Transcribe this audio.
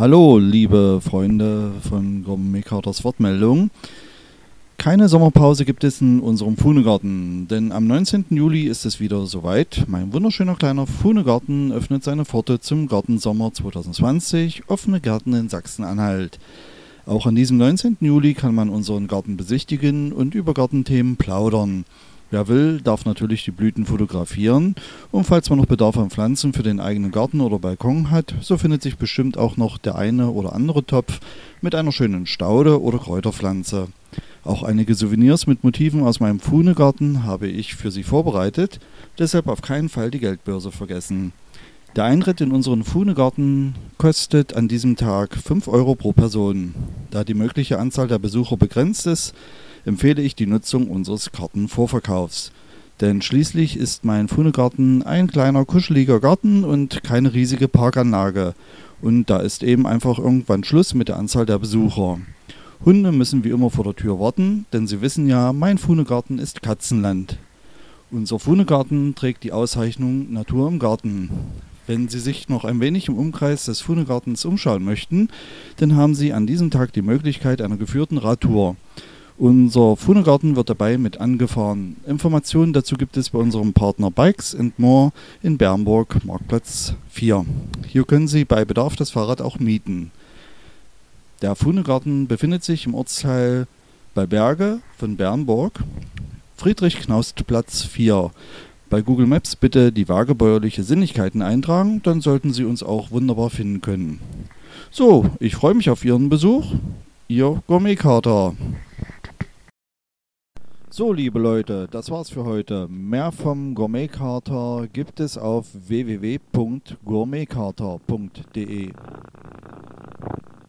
Hallo, liebe Freunde von Carters Wortmeldung. Keine Sommerpause gibt es in unserem Fuhnegarten, denn am 19. Juli ist es wieder soweit. Mein wunderschöner kleiner Fuhnegarten öffnet seine Pforte zum Gartensommer 2020, offene Gärten in Sachsen-Anhalt. Auch an diesem 19. Juli kann man unseren Garten besichtigen und über Gartenthemen plaudern. Wer will, darf natürlich die Blüten fotografieren. Und falls man noch Bedarf an Pflanzen für den eigenen Garten oder Balkon hat, so findet sich bestimmt auch noch der eine oder andere Topf mit einer schönen Staude oder Kräuterpflanze. Auch einige Souvenirs mit Motiven aus meinem Fuhnegarten habe ich für Sie vorbereitet, deshalb auf keinen Fall die Geldbörse vergessen. Der Eintritt in unseren Fuhnegarten kostet an diesem Tag 5 Euro pro Person. Da die mögliche Anzahl der Besucher begrenzt ist, empfehle ich die Nutzung unseres Kartenvorverkaufs. Denn schließlich ist mein Fuhnegarten ein kleiner kuscheliger Garten und keine riesige Parkanlage. Und da ist eben einfach irgendwann Schluss mit der Anzahl der Besucher. Hunde müssen wie immer vor der Tür warten, denn sie wissen ja, mein Fuhnegarten ist Katzenland. Unser Fuhnegarten trägt die Auszeichnung Natur im Garten. Wenn Sie sich noch ein wenig im Umkreis des Fuhnegartens umschauen möchten, dann haben Sie an diesem Tag die Möglichkeit einer geführten Radtour. Unser Fuhnegarten wird dabei mit angefahren. Informationen dazu gibt es bei unserem Partner Bikes and More in Bernburg, Marktplatz 4. Hier können Sie bei Bedarf das Fahrrad auch mieten. Der Fuhnegarten befindet sich im Ortsteil bei Berge von Bernburg, Friedrich-Knaust-Platz 4. Bei Google Maps bitte die wagebäuerliche Sinnlichkeiten eintragen, dann sollten Sie uns auch wunderbar finden können. So, ich freue mich auf Ihren Besuch. Ihr Gourmet-Kater. So, liebe Leute, das war's für heute. Mehr vom Gourmetkater gibt es auf www.gourmetkater.de.